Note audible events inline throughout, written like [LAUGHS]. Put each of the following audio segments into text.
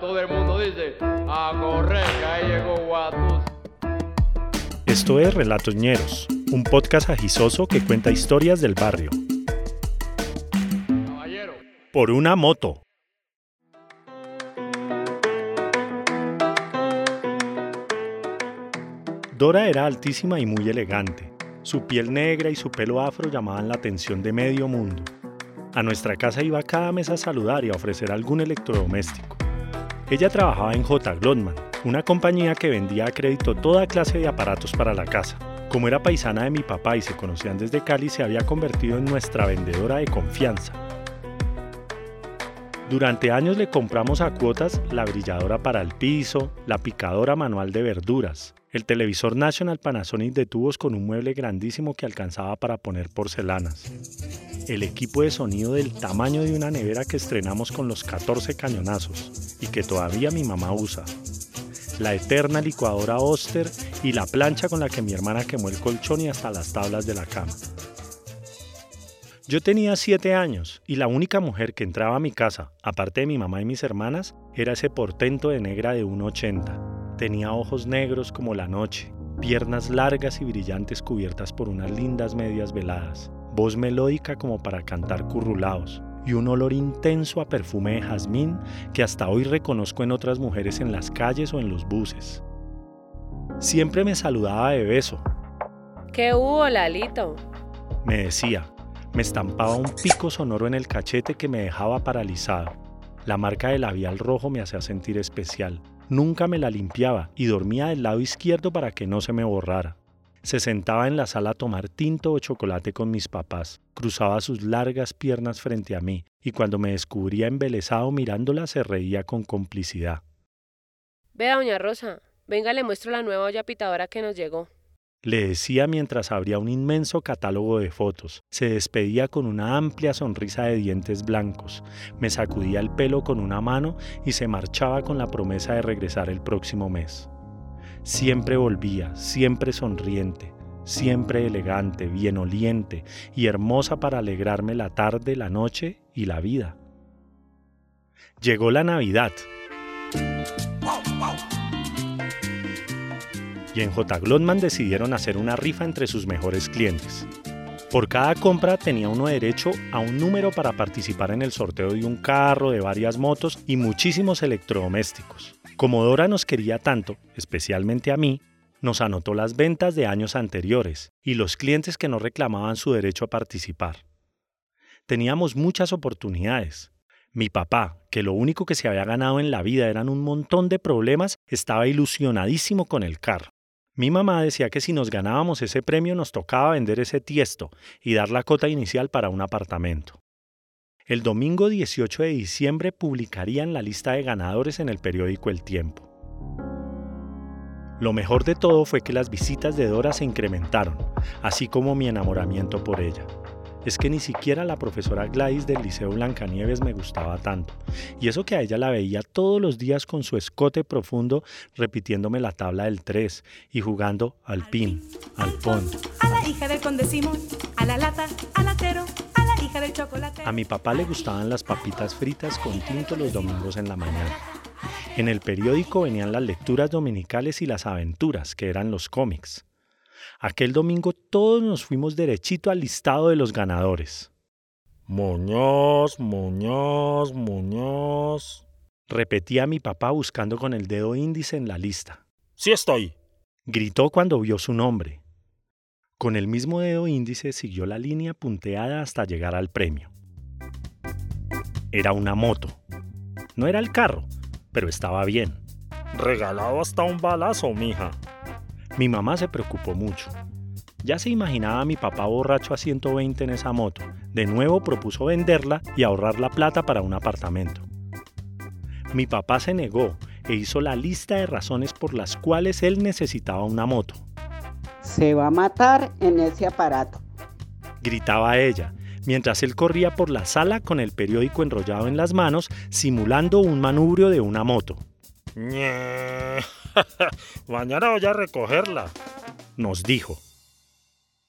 Todo el mundo dice, a correr, que ahí llegó Guatus. Esto es Relatos Ñeros, un podcast agisoso que cuenta historias del barrio. Caballero. Por una moto. Dora era altísima y muy elegante. Su piel negra y su pelo afro llamaban la atención de medio mundo. A nuestra casa iba cada mes a saludar y a ofrecer algún electrodoméstico. Ella trabajaba en J. Glotman, una compañía que vendía a crédito toda clase de aparatos para la casa. Como era paisana de mi papá y se conocían desde Cali, se había convertido en nuestra vendedora de confianza. Durante años le compramos a cuotas la brilladora para el piso, la picadora manual de verduras, el televisor National Panasonic de tubos con un mueble grandísimo que alcanzaba para poner porcelanas, el equipo de sonido del tamaño de una nevera que estrenamos con los 14 cañonazos y que todavía mi mamá usa, la eterna licuadora Oster y la plancha con la que mi hermana quemó el colchón y hasta las tablas de la cama. Yo tenía siete años y la única mujer que entraba a mi casa, aparte de mi mamá y mis hermanas, era ese portento de negra de 1,80. Tenía ojos negros como la noche, piernas largas y brillantes cubiertas por unas lindas medias veladas, voz melódica como para cantar currulaos y un olor intenso a perfume de jazmín que hasta hoy reconozco en otras mujeres en las calles o en los buses. Siempre me saludaba de beso. ¿Qué hubo, Lalito? Me decía, me estampaba un pico sonoro en el cachete que me dejaba paralizado. La marca de labial rojo me hacía sentir especial. Nunca me la limpiaba y dormía del lado izquierdo para que no se me borrara. Se sentaba en la sala a tomar tinto o chocolate con mis papás, cruzaba sus largas piernas frente a mí y cuando me descubría embelesado mirándola se reía con complicidad. Vea, doña Rosa, venga, le muestro la nueva olla pitadora que nos llegó. Le decía mientras abría un inmenso catálogo de fotos. Se despedía con una amplia sonrisa de dientes blancos. Me sacudía el pelo con una mano y se marchaba con la promesa de regresar el próximo mes. Siempre volvía, siempre sonriente, siempre elegante, bien oliente y hermosa para alegrarme la tarde, la noche y la vida. Llegó la Navidad. y en J. Glotman decidieron hacer una rifa entre sus mejores clientes. Por cada compra tenía uno derecho a un número para participar en el sorteo de un carro, de varias motos y muchísimos electrodomésticos. Como Dora nos quería tanto, especialmente a mí, nos anotó las ventas de años anteriores y los clientes que no reclamaban su derecho a participar. Teníamos muchas oportunidades. Mi papá, que lo único que se había ganado en la vida eran un montón de problemas, estaba ilusionadísimo con el carro. Mi mamá decía que si nos ganábamos ese premio nos tocaba vender ese tiesto y dar la cota inicial para un apartamento. El domingo 18 de diciembre publicarían la lista de ganadores en el periódico El Tiempo. Lo mejor de todo fue que las visitas de Dora se incrementaron, así como mi enamoramiento por ella es que ni siquiera la profesora Gladys del Liceo Blancanieves me gustaba tanto. Y eso que a ella la veía todos los días con su escote profundo repitiéndome la tabla del 3 y jugando al pin, al pon. A la hija del conde Simón, a la lata, al atero, a la hija del chocolate. A mi papá le gustaban las papitas fritas con tinto los domingos en la mañana. En el periódico venían las lecturas dominicales y las aventuras, que eran los cómics. Aquel domingo todos nos fuimos derechito al listado de los ganadores. Muñoz, Muñoz, Muñoz. Repetía mi papá buscando con el dedo índice en la lista. Sí estoy. Gritó cuando vio su nombre. Con el mismo dedo índice siguió la línea punteada hasta llegar al premio. Era una moto. No era el carro, pero estaba bien. Regalado hasta un balazo, mija. Mi mamá se preocupó mucho. Ya se imaginaba a mi papá borracho a 120 en esa moto. De nuevo propuso venderla y ahorrar la plata para un apartamento. Mi papá se negó e hizo la lista de razones por las cuales él necesitaba una moto. Se va a matar en ese aparato. Gritaba ella, mientras él corría por la sala con el periódico enrollado en las manos, simulando un manubrio de una moto. [LAUGHS] Mañana voy a recogerla, nos dijo.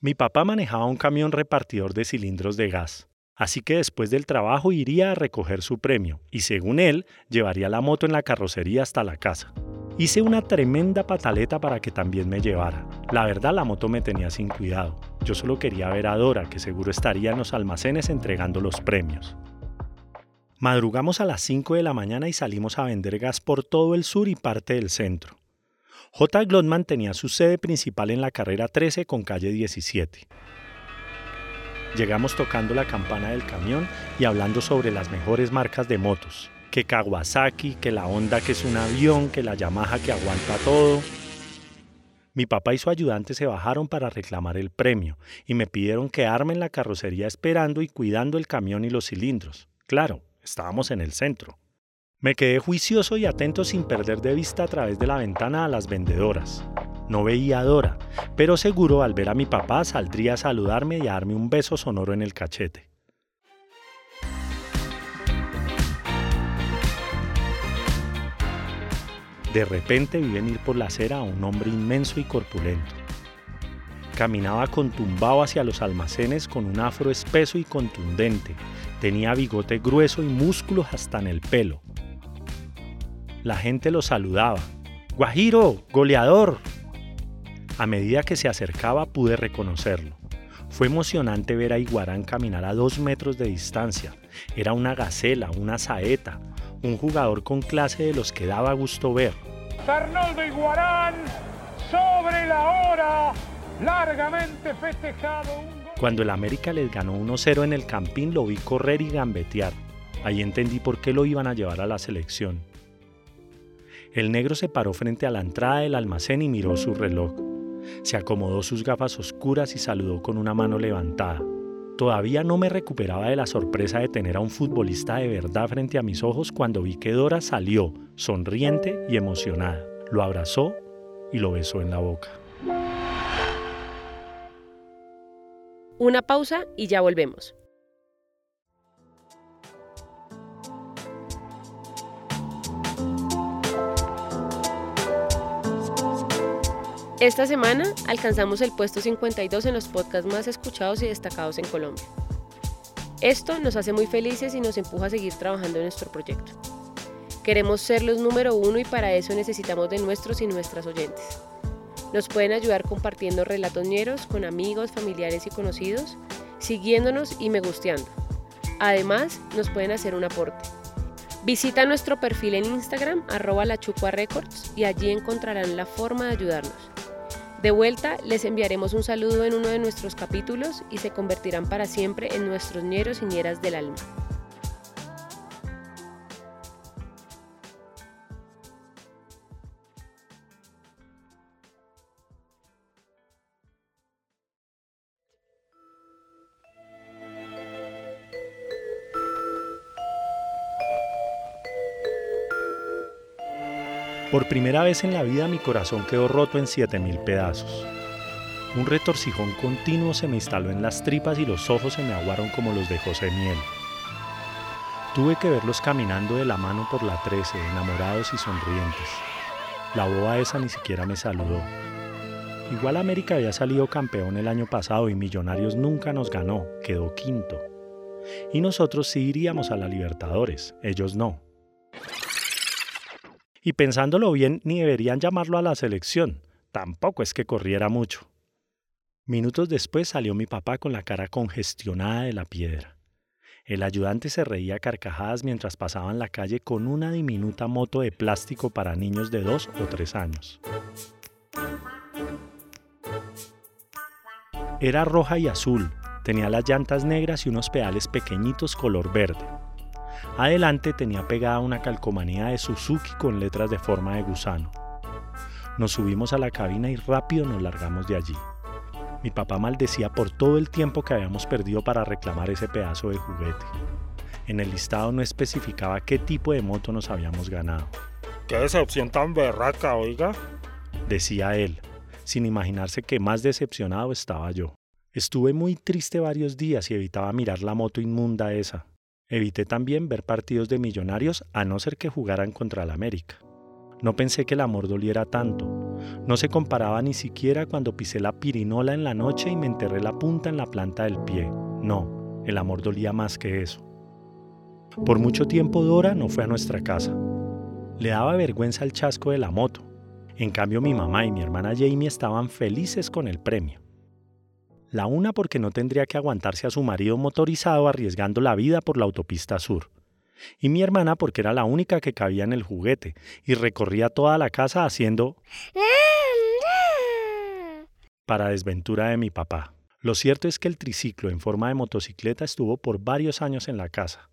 Mi papá manejaba un camión repartidor de cilindros de gas. Así que después del trabajo iría a recoger su premio y según él llevaría la moto en la carrocería hasta la casa. Hice una tremenda pataleta para que también me llevara. La verdad la moto me tenía sin cuidado. Yo solo quería ver a Dora, que seguro estaría en los almacenes entregando los premios. Madrugamos a las 5 de la mañana y salimos a vender gas por todo el sur y parte del centro. J. Glotman tenía su sede principal en la carrera 13 con calle 17. Llegamos tocando la campana del camión y hablando sobre las mejores marcas de motos. Que Kawasaki, que la Honda que es un avión, que la Yamaha que aguanta todo. Mi papá y su ayudante se bajaron para reclamar el premio y me pidieron quedarme en la carrocería esperando y cuidando el camión y los cilindros. Claro, estábamos en el centro. Me quedé juicioso y atento sin perder de vista a través de la ventana a las vendedoras. No veía a Dora, pero seguro al ver a mi papá saldría a saludarme y a darme un beso sonoro en el cachete. De repente vi venir por la acera a un hombre inmenso y corpulento. Caminaba contumbado hacia los almacenes con un afro espeso y contundente. Tenía bigote grueso y músculos hasta en el pelo. La gente lo saludaba. Guajiro, goleador, a medida que se acercaba pude reconocerlo. Fue emocionante ver a Iguarán caminar a dos metros de distancia. Era una gacela, una saeta, un jugador con clase de los que daba gusto ver. Arnoldo Iguarán sobre la hora, largamente festejado. Cuando el América les ganó 1-0 en el Campín lo vi correr y gambetear. Ahí entendí por qué lo iban a llevar a la selección. El negro se paró frente a la entrada del almacén y miró su reloj. Se acomodó sus gafas oscuras y saludó con una mano levantada. Todavía no me recuperaba de la sorpresa de tener a un futbolista de verdad frente a mis ojos cuando vi que Dora salió, sonriente y emocionada. Lo abrazó y lo besó en la boca. Una pausa y ya volvemos. Esta semana alcanzamos el puesto 52 en los podcasts más escuchados y destacados en Colombia. Esto nos hace muy felices y nos empuja a seguir trabajando en nuestro proyecto. Queremos ser los número uno y para eso necesitamos de nuestros y nuestras oyentes. Nos pueden ayudar compartiendo relatos ñeros con amigos, familiares y conocidos, siguiéndonos y me gusteando. Además, nos pueden hacer un aporte. Visita nuestro perfil en Instagram, arroba la Records, y allí encontrarán la forma de ayudarnos. De vuelta, les enviaremos un saludo en uno de nuestros capítulos y se convertirán para siempre en nuestros ñeros y ñeras del alma. Por primera vez en la vida mi corazón quedó roto en 7000 pedazos. Un retorcijón continuo se me instaló en las tripas y los ojos se me aguaron como los de José Miel. Tuve que verlos caminando de la mano por la 13, enamorados y sonrientes. La boba esa ni siquiera me saludó. Igual América había salido campeón el año pasado y Millonarios nunca nos ganó, quedó quinto. Y nosotros sí iríamos a la Libertadores, ellos no. Y pensándolo bien, ni deberían llamarlo a la selección. Tampoco es que corriera mucho. Minutos después salió mi papá con la cara congestionada de la piedra. El ayudante se reía carcajadas mientras pasaban la calle con una diminuta moto de plástico para niños de dos o tres años. Era roja y azul, tenía las llantas negras y unos pedales pequeñitos color verde. Adelante tenía pegada una calcomanía de Suzuki con letras de forma de gusano. Nos subimos a la cabina y rápido nos largamos de allí. Mi papá maldecía por todo el tiempo que habíamos perdido para reclamar ese pedazo de juguete. En el listado no especificaba qué tipo de moto nos habíamos ganado. ¡Qué decepción tan berraca, oiga! Decía él, sin imaginarse que más decepcionado estaba yo. Estuve muy triste varios días y evitaba mirar la moto inmunda esa. Evité también ver partidos de millonarios a no ser que jugaran contra el América. No pensé que el amor doliera tanto. No se comparaba ni siquiera cuando pisé la pirinola en la noche y me enterré la punta en la planta del pie. No, el amor dolía más que eso. Por mucho tiempo Dora no fue a nuestra casa. Le daba vergüenza el chasco de la moto. En cambio mi mamá y mi hermana Jamie estaban felices con el premio. La una porque no tendría que aguantarse a su marido motorizado arriesgando la vida por la autopista sur. Y mi hermana porque era la única que cabía en el juguete y recorría toda la casa haciendo para desventura de mi papá. Lo cierto es que el triciclo en forma de motocicleta estuvo por varios años en la casa.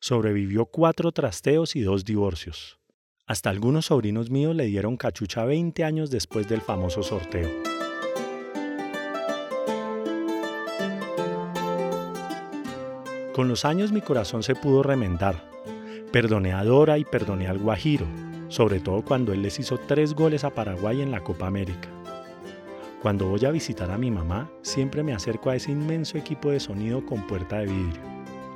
Sobrevivió cuatro trasteos y dos divorcios. Hasta algunos sobrinos míos le dieron cachucha 20 años después del famoso sorteo. Con los años mi corazón se pudo remendar. Perdoné a Dora y perdoné al Guajiro, sobre todo cuando él les hizo tres goles a Paraguay en la Copa América. Cuando voy a visitar a mi mamá, siempre me acerco a ese inmenso equipo de sonido con puerta de vidrio.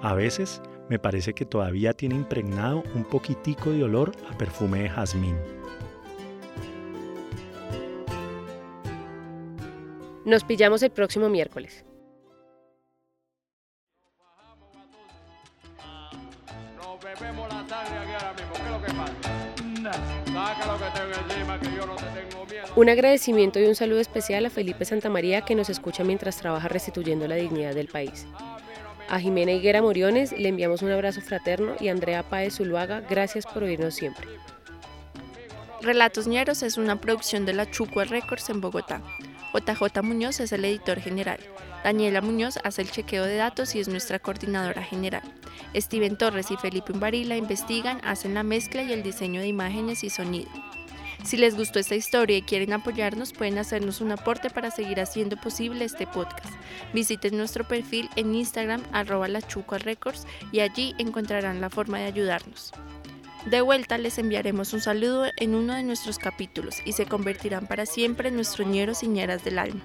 A veces me parece que todavía tiene impregnado un poquitico de olor a perfume de jazmín. Nos pillamos el próximo miércoles. Nos bebemos la sangre aquí ahora mismo. ¿Qué es lo que pasa? Saca lo que tengo encima, que yo no te tengo miedo. Un agradecimiento y un saludo especial a Felipe Santamaría que nos escucha mientras trabaja restituyendo la dignidad del país. A Jimena Higuera Moriones le enviamos un abrazo fraterno y a Andrea Páez Zuluaga, gracias por oírnos siempre. Relatos Ñeros es una producción de la Chucua Records en Bogotá. JJ Muñoz es el editor general. Daniela Muñoz hace el chequeo de datos y es nuestra coordinadora general. Steven Torres y Felipe Umbarila investigan, hacen la mezcla y el diseño de imágenes y sonido. Si les gustó esta historia y quieren apoyarnos, pueden hacernos un aporte para seguir haciendo posible este podcast. Visiten nuestro perfil en Instagram, arroba y allí encontrarán la forma de ayudarnos. De vuelta les enviaremos un saludo en uno de nuestros capítulos y se convertirán para siempre en nuestros ñeros y ñeras del alma.